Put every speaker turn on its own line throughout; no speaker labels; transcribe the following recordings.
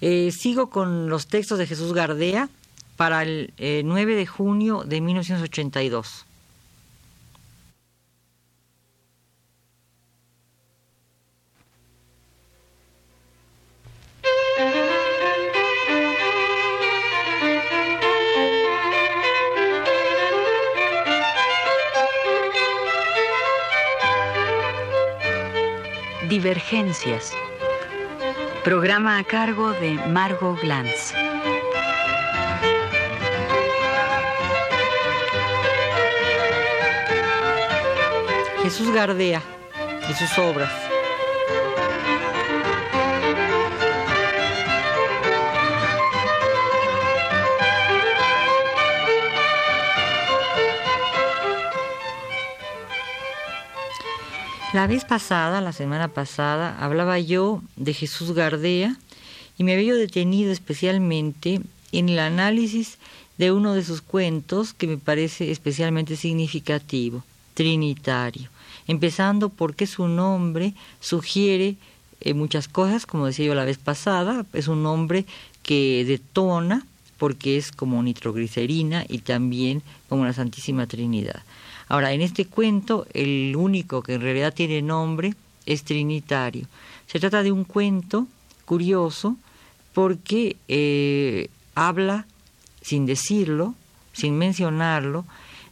Eh, sigo con los textos de Jesús Gardea para el 9 de junio de 1982.
Divergencias. Programa a cargo de Margot Glantz.
Jesús Gardea y sus obras. La vez pasada, la semana pasada, hablaba yo de Jesús Gardea y me había detenido especialmente en el análisis de uno de sus cuentos que me parece especialmente significativo, Trinitario, empezando porque su nombre sugiere eh, muchas cosas, como decía yo la vez pasada, es un nombre que detona porque es como nitroglicerina y también como la Santísima Trinidad. Ahora, en este cuento, el único que en realidad tiene nombre es Trinitario. Se trata de un cuento curioso porque eh, habla, sin decirlo, sin mencionarlo,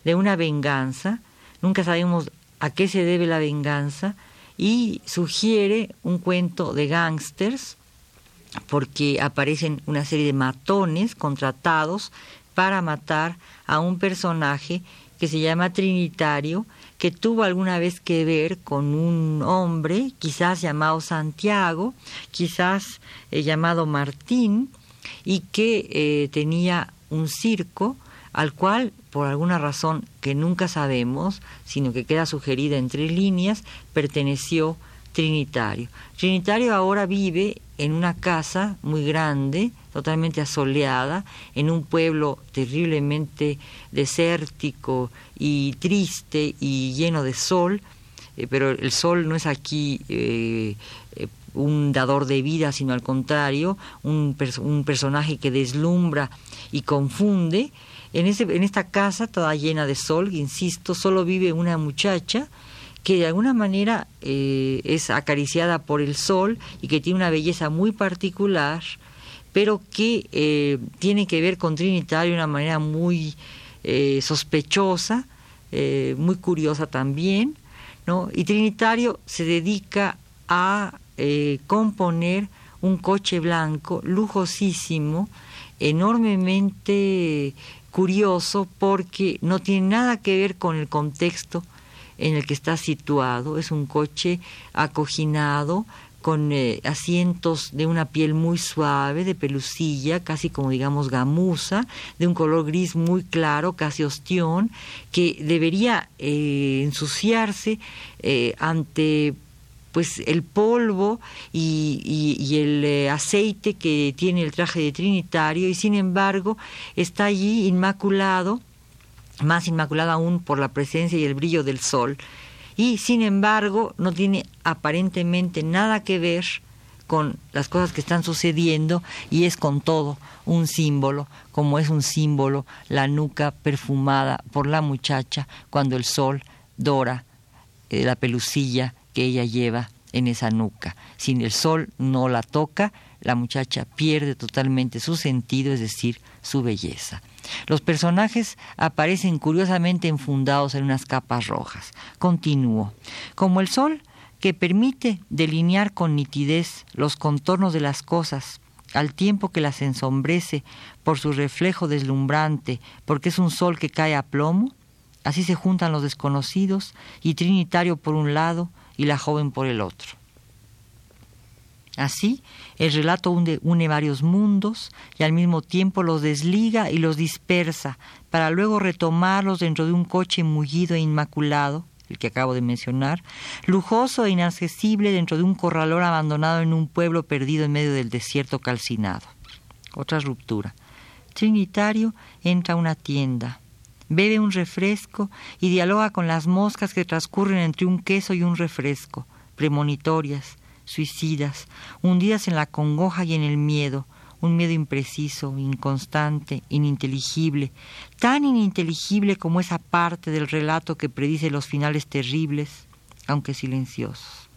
de una venganza. Nunca sabemos a qué se debe la venganza y sugiere un cuento de gángsters porque aparecen una serie de matones contratados para matar a un personaje que se llama Trinitario, que tuvo alguna vez que ver con un hombre, quizás llamado Santiago, quizás eh, llamado Martín, y que eh, tenía un circo al cual, por alguna razón que nunca sabemos, sino que queda sugerida entre líneas, perteneció Trinitario. Trinitario ahora vive en una casa muy grande, totalmente asoleada, en un pueblo terriblemente desértico y triste y lleno de sol, eh, pero el sol no es aquí eh, eh, un dador de vida, sino al contrario, un, un personaje que deslumbra y confunde. En, ese, en esta casa toda llena de sol, insisto, solo vive una muchacha que de alguna manera es acariciada por el sol y que tiene una belleza muy particular, pero que eh, tiene que ver con Trinitario de una manera muy eh, sospechosa, eh, muy curiosa también, ¿no? Y Trinitario se dedica a componer un coche blanco lujosísimo, enormemente curioso porque no tiene nada que ver con el contexto en el que está situado, es un coche acoginado, con eh, asientos de una piel muy suave, de pelucilla, casi como digamos gamuza, de un color gris muy claro, casi ostión, que debería eh, ensuciarse eh, ante pues el polvo y, y el aceite que tiene el traje de Trinitario y sin embargo está allí inmaculado, más inmaculado aún por la presencia y el brillo del sol y sin embargo no tiene aparentemente nada que ver con las cosas que están sucediendo y es con todo un símbolo, como es un símbolo la nuca perfumada por la muchacha cuando el sol dora eh, la pelucilla que ella lleva en esa nuca. Si el sol no la toca, la muchacha pierde totalmente su sentido, es decir, su belleza. Los personajes aparecen curiosamente enfundados en unas capas rojas. Continúo. Como el sol que permite delinear con nitidez los contornos de las cosas, al tiempo que las ensombrece por su reflejo deslumbrante, porque es un sol que cae a plomo, así se juntan los desconocidos y Trinitario por un lado y la joven por el otro. Así, el relato une, varios mundos y al mismo tiempo los desliga y los dispersa para luego retomarlos dentro de un coche mullido e inmaculado, el que acabo de mencionar, lujoso e inaccesible dentro de un corralón abandonado en un pueblo perdido en medio del desierto calcinado. Otra ruptura. Trinitario entra a una tienda, bebe un refresco y dialoga con las moscas que transcurren entre un queso y un refresco, premonitorias, suicidas, hundidas en la congoja y en el miedo, un miedo impreciso, inconstante, ininteligible, tan ininteligible como esa parte del relato que predice los finales terribles, aunque silenciosos.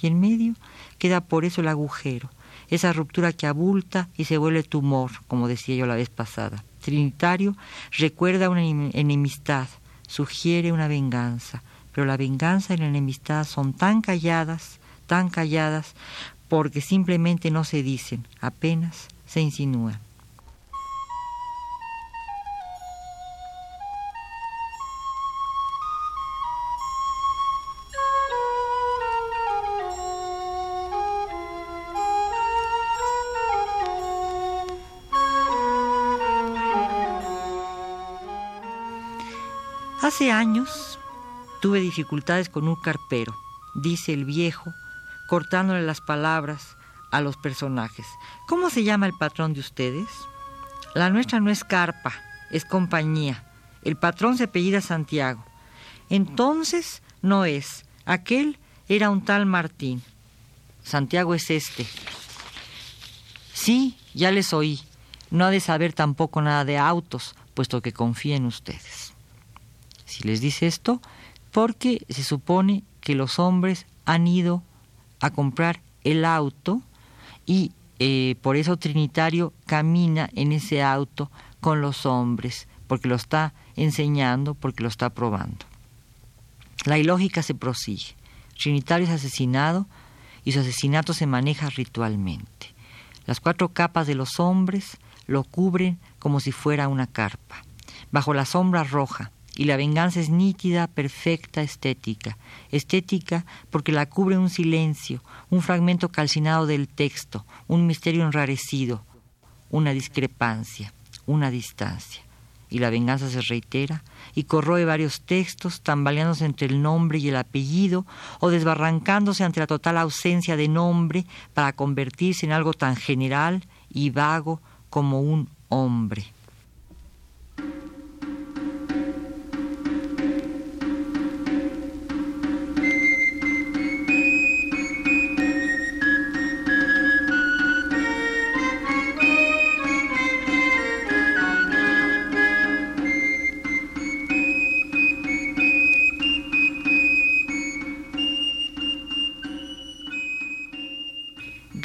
Y en medio queda por eso el agujero, esa ruptura que abulta y se vuelve tumor, como decía yo la vez pasada. Trinitario recuerda una enemistad, sugiere una venganza, pero la venganza y la enemistad son tan calladas, tan calladas, porque simplemente no se dicen, apenas se insinúan. Hace años tuve dificultades con un carpero, dice el viejo, cortándole las palabras a los personajes. ¿Cómo se llama el patrón de ustedes? La nuestra no es carpa, es compañía. El patrón se apellida Santiago. Entonces no es. Aquel era un tal Martín. Santiago es este. Sí, ya les oí. No ha de saber tampoco nada de autos, puesto que confía en ustedes. Si les dice esto, porque se supone que los hombres han ido a comprar el auto y eh, por eso Trinitario camina en ese auto con los hombres, porque lo está enseñando, porque lo está probando. La ilógica se prosigue. Trinitario es asesinado y su asesinato se maneja ritualmente. Las cuatro capas de los hombres lo cubren como si fuera una carpa. Bajo la sombra roja, y la venganza es nítida, perfecta, estética. Estética porque la cubre un silencio, un fragmento calcinado del texto, un misterio enrarecido, una discrepancia, una distancia. Y la venganza se reitera y corroe varios textos, tambaleándose entre el nombre y el apellido o desbarrancándose ante la total ausencia de nombre para convertirse en algo tan general y vago como un hombre.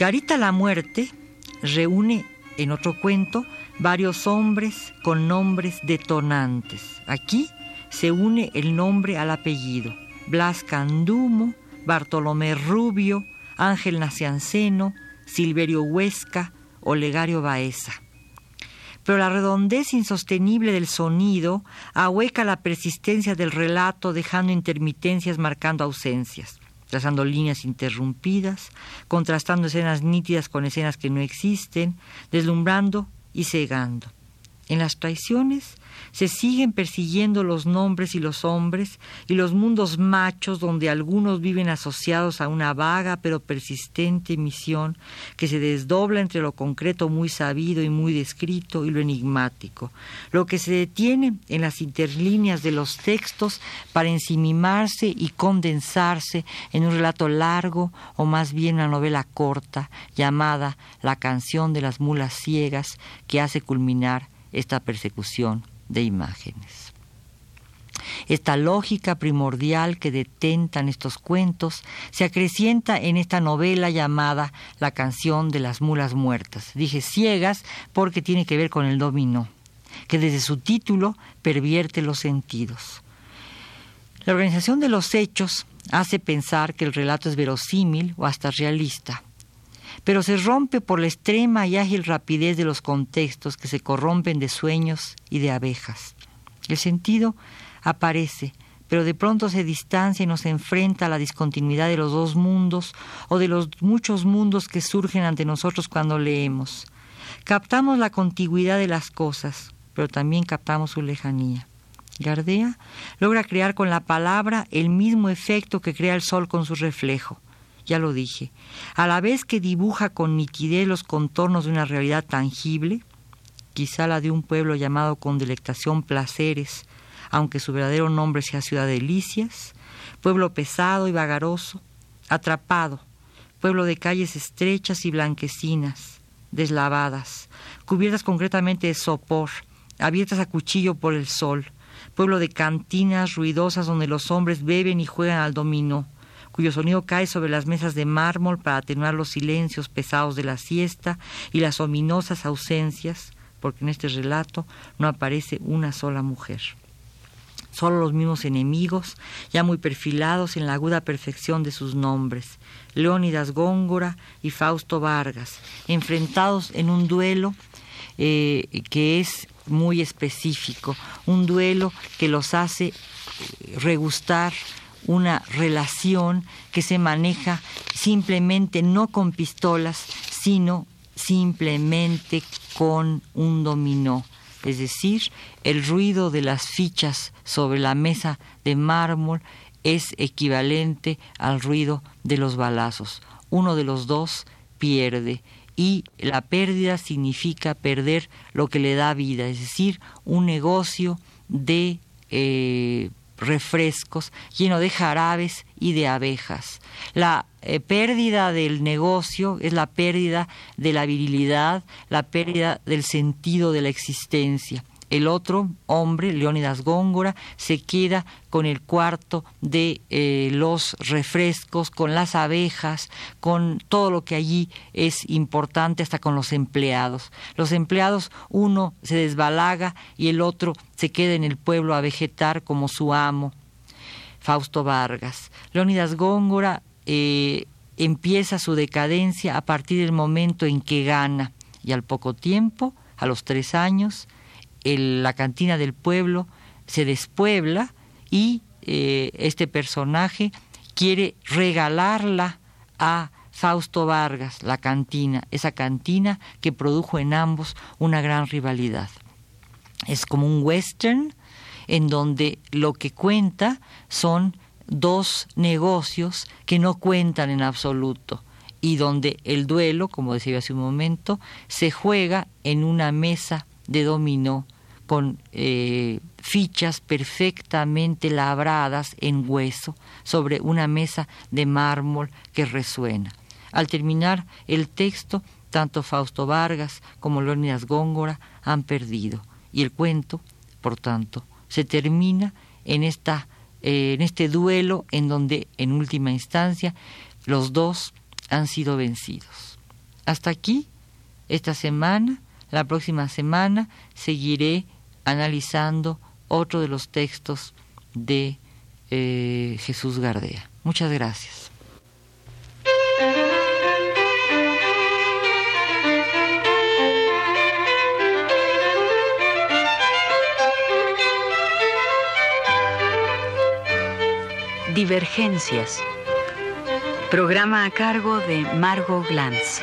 Garita la muerte reúne en otro cuento varios hombres con nombres detonantes. Aquí se une el nombre al apellido. Blas Candumo, Bartolomé Rubio, Ángel Nacianceno, Silverio Huesca, Olegario Baeza. Pero la redondez insostenible del sonido ahueca la persistencia del relato dejando intermitencias marcando ausencias trazando líneas interrumpidas, contrastando escenas nítidas con escenas que no existen, deslumbrando y cegando. En las traiciones se siguen persiguiendo los nombres y los hombres y los mundos machos donde algunos viven asociados a una vaga pero persistente misión que se desdobla entre lo concreto muy sabido y muy descrito y lo enigmático, lo que se detiene en las interlíneas de los textos para ensimimarse y condensarse en un relato largo o más bien una novela corta llamada La canción de las mulas ciegas que hace culminar esta persecución de imágenes. Esta lógica primordial que detentan estos cuentos se acrecienta en esta novela llamada La canción de las mulas muertas. Dije ciegas porque tiene que ver con el dominó, que desde su título pervierte los sentidos. La organización de los hechos hace pensar que el relato es verosímil o hasta realista, pero se rompe por la extrema y ágil rapidez de los contextos que se corrompen de sueños y de abejas. El sentido aparece, pero de pronto se distancia y nos enfrenta a la discontinuidad de los dos mundos o de los muchos mundos que surgen ante nosotros cuando leemos. Captamos la contigüidad de las cosas, pero también captamos su lejanía. Gardea logra crear con la palabra el mismo efecto que crea el sol con su reflejo ya lo dije, a la vez que dibuja con nitidez los contornos de una realidad tangible, quizá la de un pueblo llamado con delectación Placeres, aunque su verdadero nombre sea Ciudad Delicias, pueblo pesado y vagaroso, atrapado, pueblo de calles estrechas y blanquecinas, deslavadas, cubiertas concretamente de sopor, abiertas a cuchillo por el sol, pueblo de cantinas ruidosas donde los hombres beben y juegan al dominó, cuyo sonido cae sobre las mesas de mármol para atenuar los silencios pesados de la siesta y las ominosas ausencias, porque en este relato no aparece una sola mujer. Solo los mismos enemigos, ya muy perfilados en la aguda perfección de sus nombres, Leónidas Góngora y Fausto Vargas, enfrentados en un duelo eh, que es muy específico, un duelo que los hace eh, regustar una relación que se maneja simplemente no con pistolas, sino simplemente con un dominó. Es decir, el ruido de las fichas sobre la mesa de mármol es equivalente al ruido de los balazos. Uno de los dos pierde y la pérdida significa perder lo que le da vida, es decir, un negocio de eh, refrescos lleno de jarabes y de abejas. La eh, pérdida del negocio es la pérdida de la virilidad, la pérdida del sentido de la existencia. El otro hombre, Leónidas Góngora, se queda con el cuarto de eh, los refrescos, con las abejas, con todo lo que allí es importante, hasta con los empleados. Los empleados, uno se desbalaga y el otro se queda en el pueblo a vegetar como su amo. Fausto Vargas. Leónidas Góngora eh, empieza su decadencia a partir del momento en que gana y al poco tiempo, a los tres años, la cantina del pueblo se despuebla y eh, este personaje quiere regalarla a Fausto Vargas, la cantina, esa cantina que produjo en ambos una gran rivalidad. Es como un western en donde lo que cuenta son dos negocios que no cuentan en absoluto y donde el duelo, como decía hace un momento, se juega en una mesa de dominó con eh, fichas perfectamente labradas en hueso sobre una mesa de mármol que resuena. Al terminar el texto, tanto Fausto Vargas como Leónidas Góngora han perdido y el cuento, por tanto, se termina en esta eh, en este duelo en donde en última instancia los dos han sido vencidos. Hasta aquí, esta semana, la próxima semana seguiré analizando otro de los textos de eh, Jesús Gardea. Muchas gracias.
Divergencias. Programa a cargo de Margot Glantz.